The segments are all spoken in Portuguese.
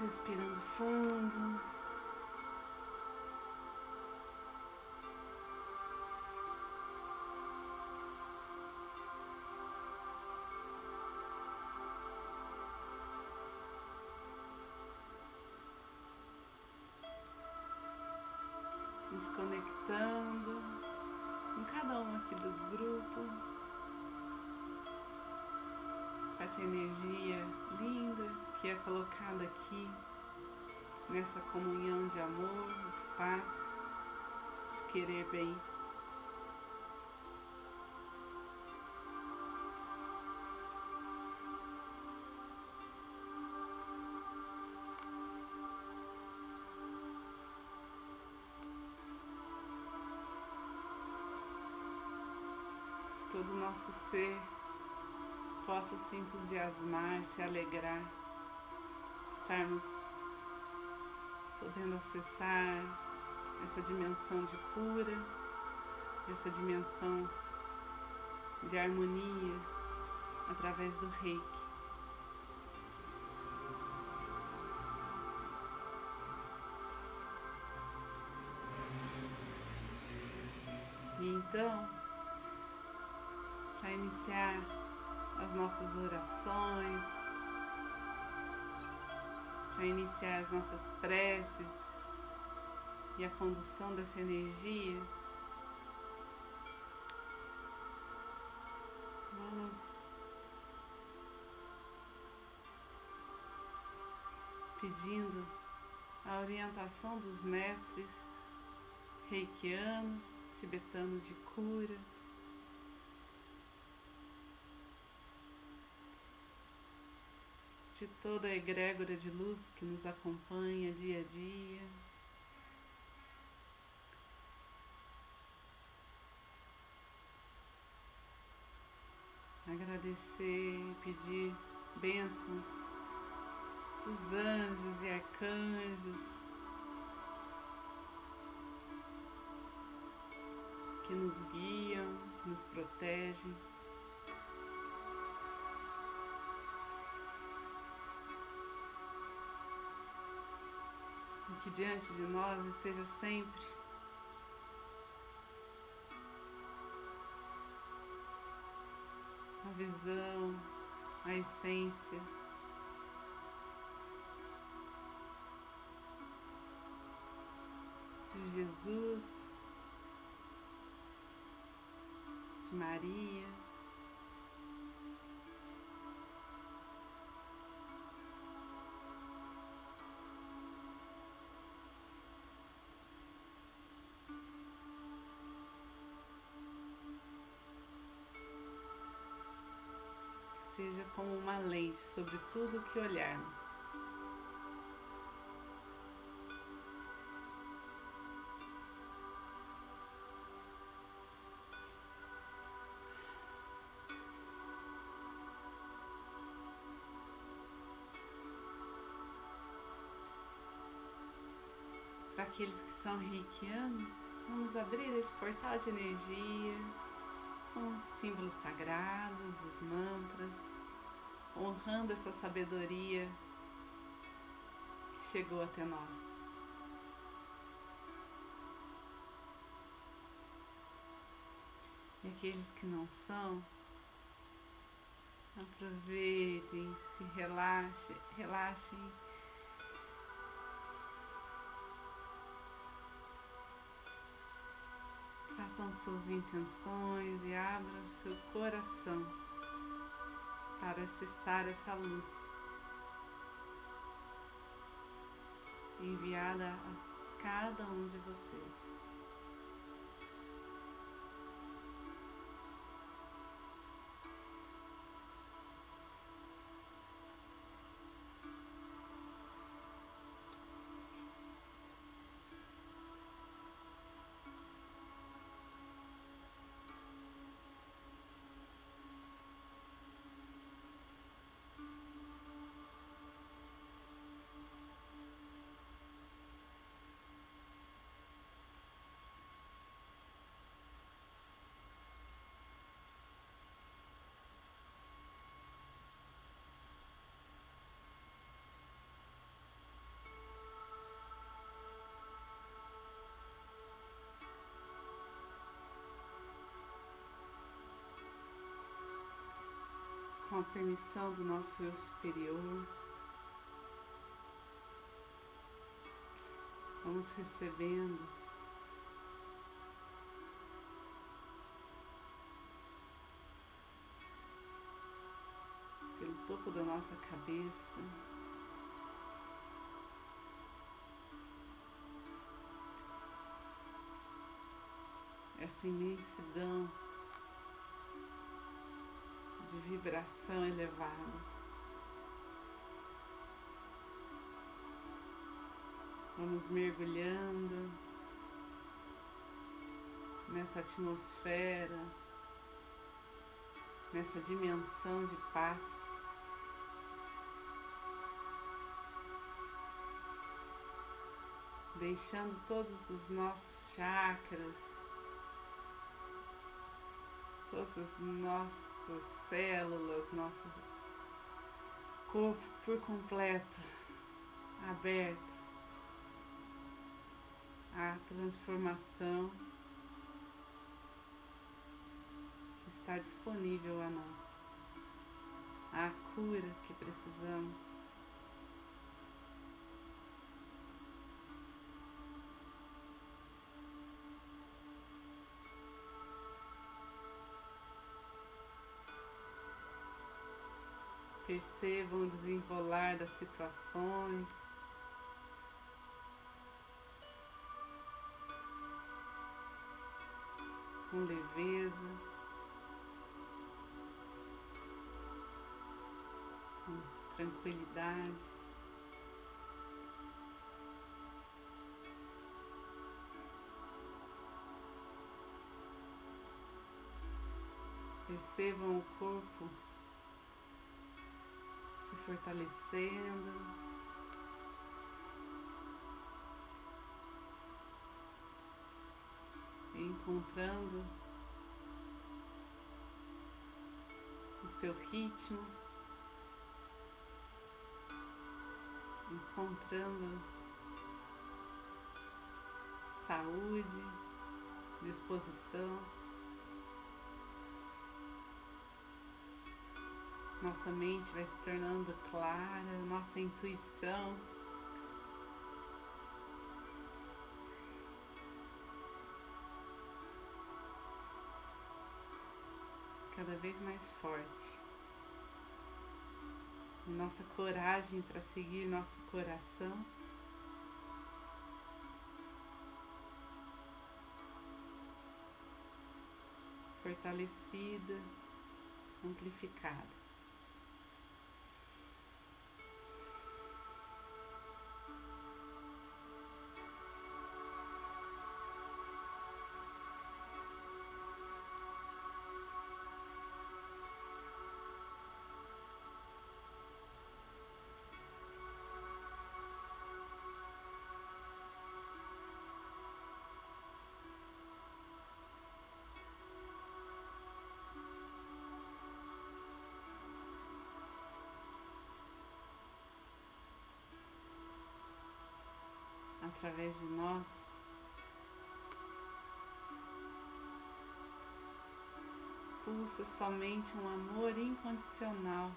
respirando fundo. Colocada aqui nessa comunhão de amor, de paz, de querer bem. todo o nosso ser possa se entusiasmar, se alegrar, estarmos podendo acessar essa dimensão de cura, essa dimensão de harmonia através do reiki. E então, para iniciar as nossas orações, para iniciar as nossas preces e a condução dessa energia, vamos pedindo a orientação dos mestres reikianos, tibetanos de cura. De toda a egrégora de luz que nos acompanha dia a dia. Agradecer e pedir bênçãos dos anjos e arcanjos que nos guiam, que nos protegem. Que diante de nós esteja sempre a visão, a essência. De Jesus, de Maria, seja como uma lente sobre tudo o que olharmos. Para aqueles que são reikianos, vamos abrir esse portal de energia com os símbolos sagrados, os mantras honrando essa sabedoria que chegou até nós. E aqueles que não são, aproveitem, se relaxem, relaxem. Façam suas intenções e abram seu coração para acessar essa luz enviada a cada um de vocês. A permissão do nosso eu superior. Vamos recebendo pelo topo da nossa cabeça. Essa imensidão de vibração elevada. Vamos mergulhando nessa atmosfera, nessa dimensão de paz. Deixando todos os nossos chakras, todas as nossas células, nosso corpo por completo aberto a transformação que está disponível a nós, a cura que precisamos. Percebam o desenrolar das situações. com leveza, com tranquilidade. Percebam o corpo fortalecendo. encontrando o seu ritmo, encontrando saúde, disposição. Nossa mente vai se tornando clara, nossa intuição cada vez mais forte. Nossa coragem para seguir nosso coração. Fortalecida, amplificada. Através de nós. Pulsa somente um amor incondicional.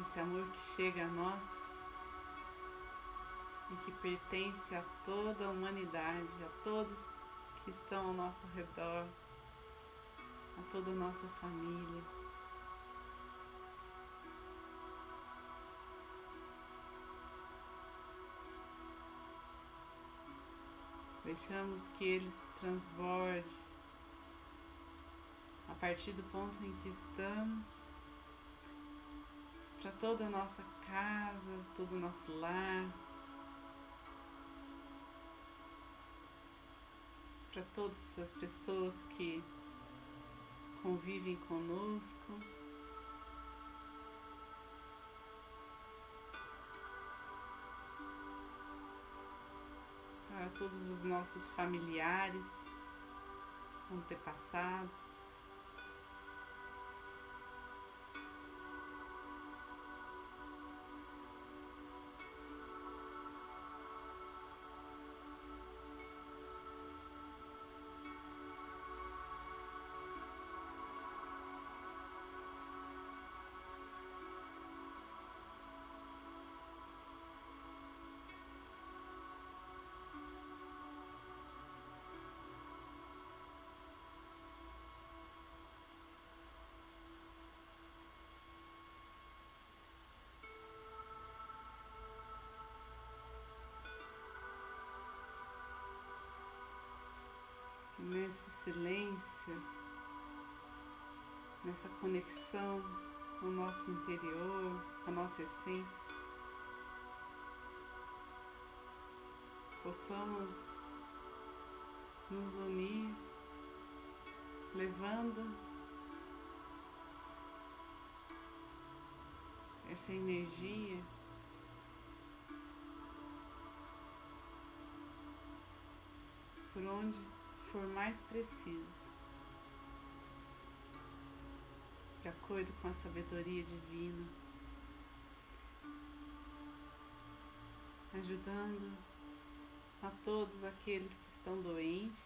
Esse amor que chega a nós e que pertence a toda a humanidade, a todos que estão ao nosso redor a toda a nossa família. Deixamos que ele transborde a partir do ponto em que estamos para toda a nossa casa, todo o nosso lar, para todas as pessoas que convivem conosco. Para todos os nossos familiares, antepassados. Nessa conexão com o nosso interior, com a nossa essência, possamos nos unir, levando essa energia por onde for mais preciso, de acordo com a sabedoria divina, ajudando a todos aqueles que estão doentes,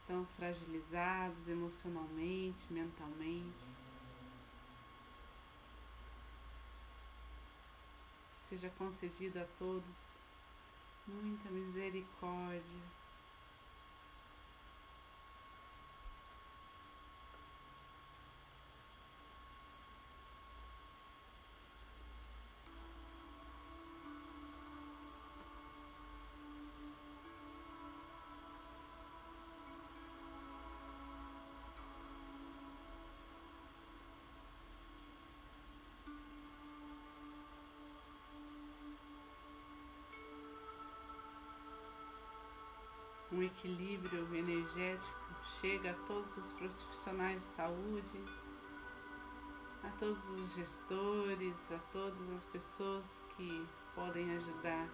estão fragilizados emocionalmente, mentalmente. seja concedida a todos muita misericórdia. Um equilíbrio energético chega a todos os profissionais de saúde, a todos os gestores, a todas as pessoas que podem ajudar.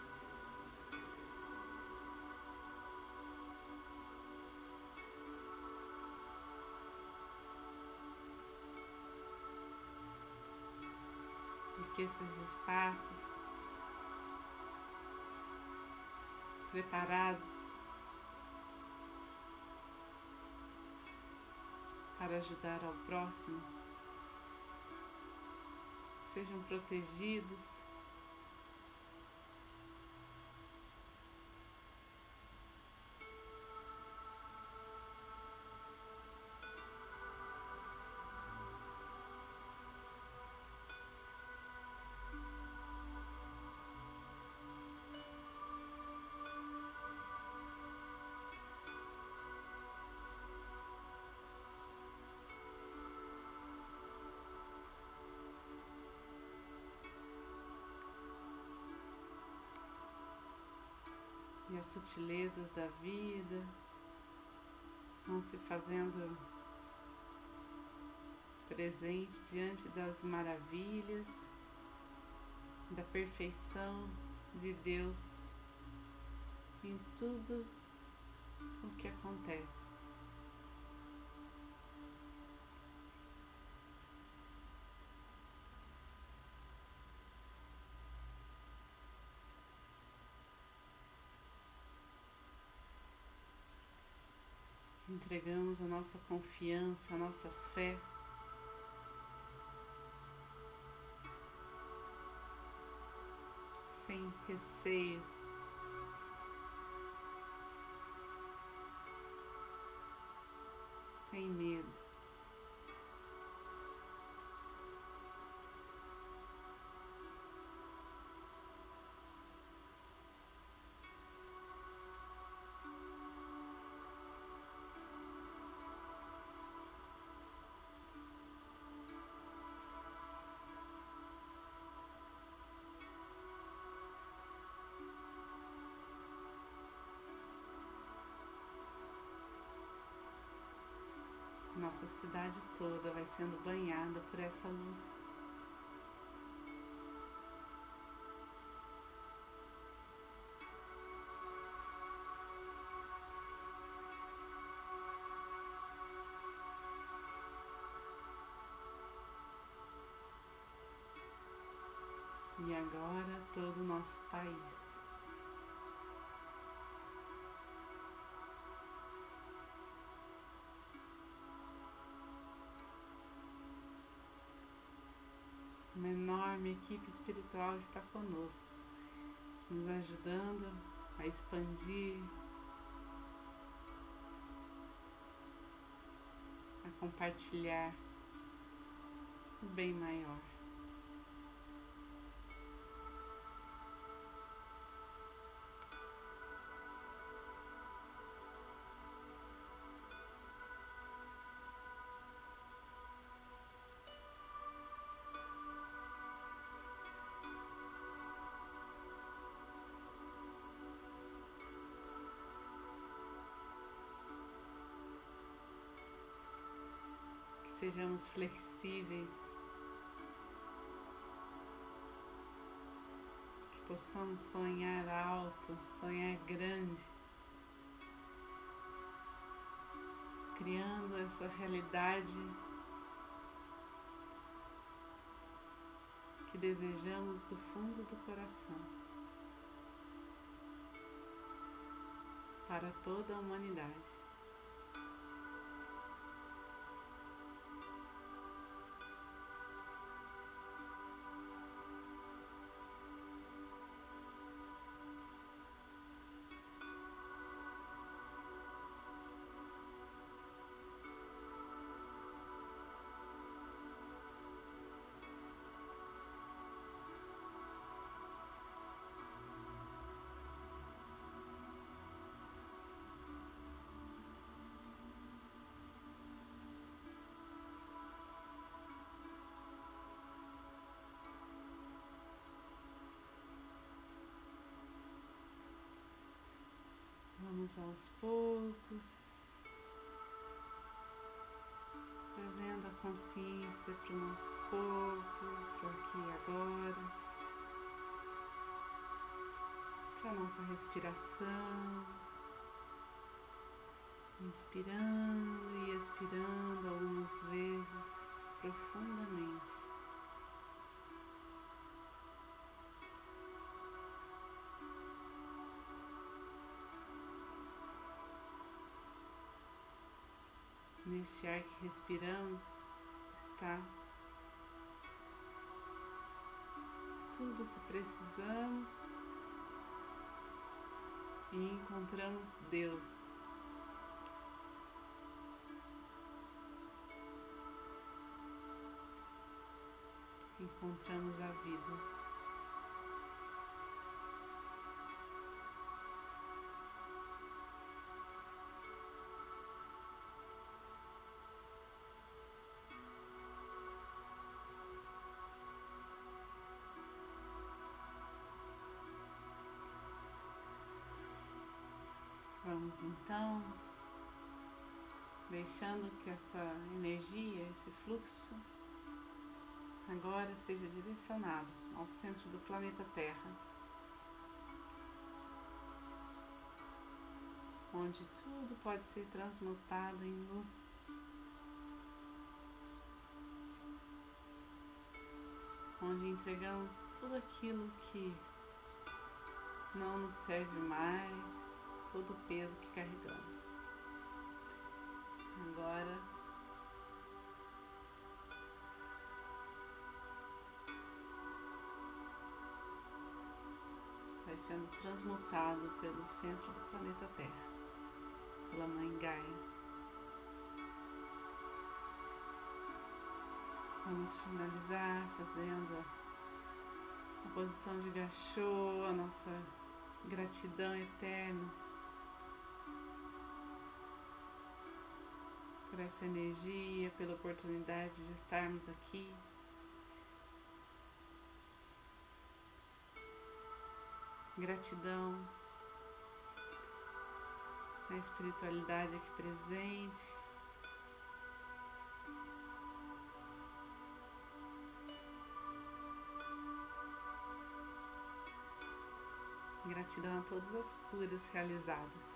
E que esses espaços preparados para ajudar ao próximo. Sejam protegidos as sutilezas da vida vão se fazendo presente diante das maravilhas, da perfeição de Deus em tudo o que acontece. Entregamos a nossa confiança, a nossa fé. Sem receio. Sem medo. Nossa cidade toda vai sendo banhada por essa luz. E agora todo o nosso país. Enorme equipe espiritual está conosco, nos ajudando a expandir, a compartilhar o bem maior. Sejamos flexíveis, que possamos sonhar alto, sonhar grande, criando essa realidade que desejamos do fundo do coração. Para toda a humanidade. Vamos aos poucos, trazendo a consciência para o nosso corpo, para aqui e agora, para a nossa respiração, inspirando e expirando algumas vezes profundamente. Neste ar que respiramos está tudo o que precisamos e encontramos Deus. Encontramos a vida. Vamos então deixando que essa energia, esse fluxo, agora seja direcionado ao centro do planeta Terra, onde tudo pode ser transmutado em luz. Onde entregamos tudo aquilo que não nos serve mais, todo o peso que carregamos. Agora vai sendo transmutado pelo centro do planeta Terra, pela Mãe Gaia. Vamos finalizar fazendo a posição de gachô, a nossa gratidão eterna por essa energia, pela oportunidade de estarmos aqui. Gratidão à espiritualidade aqui presente. Gratidão a todas as curas realizadas.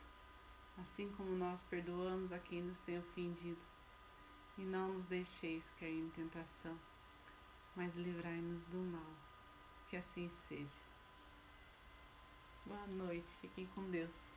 assim como nós perdoamos a quem nos tem ofendido. E não nos deixeis cair em tentação, mas livrai-nos do mal. Que assim seja. Boa noite, fiquem com Deus.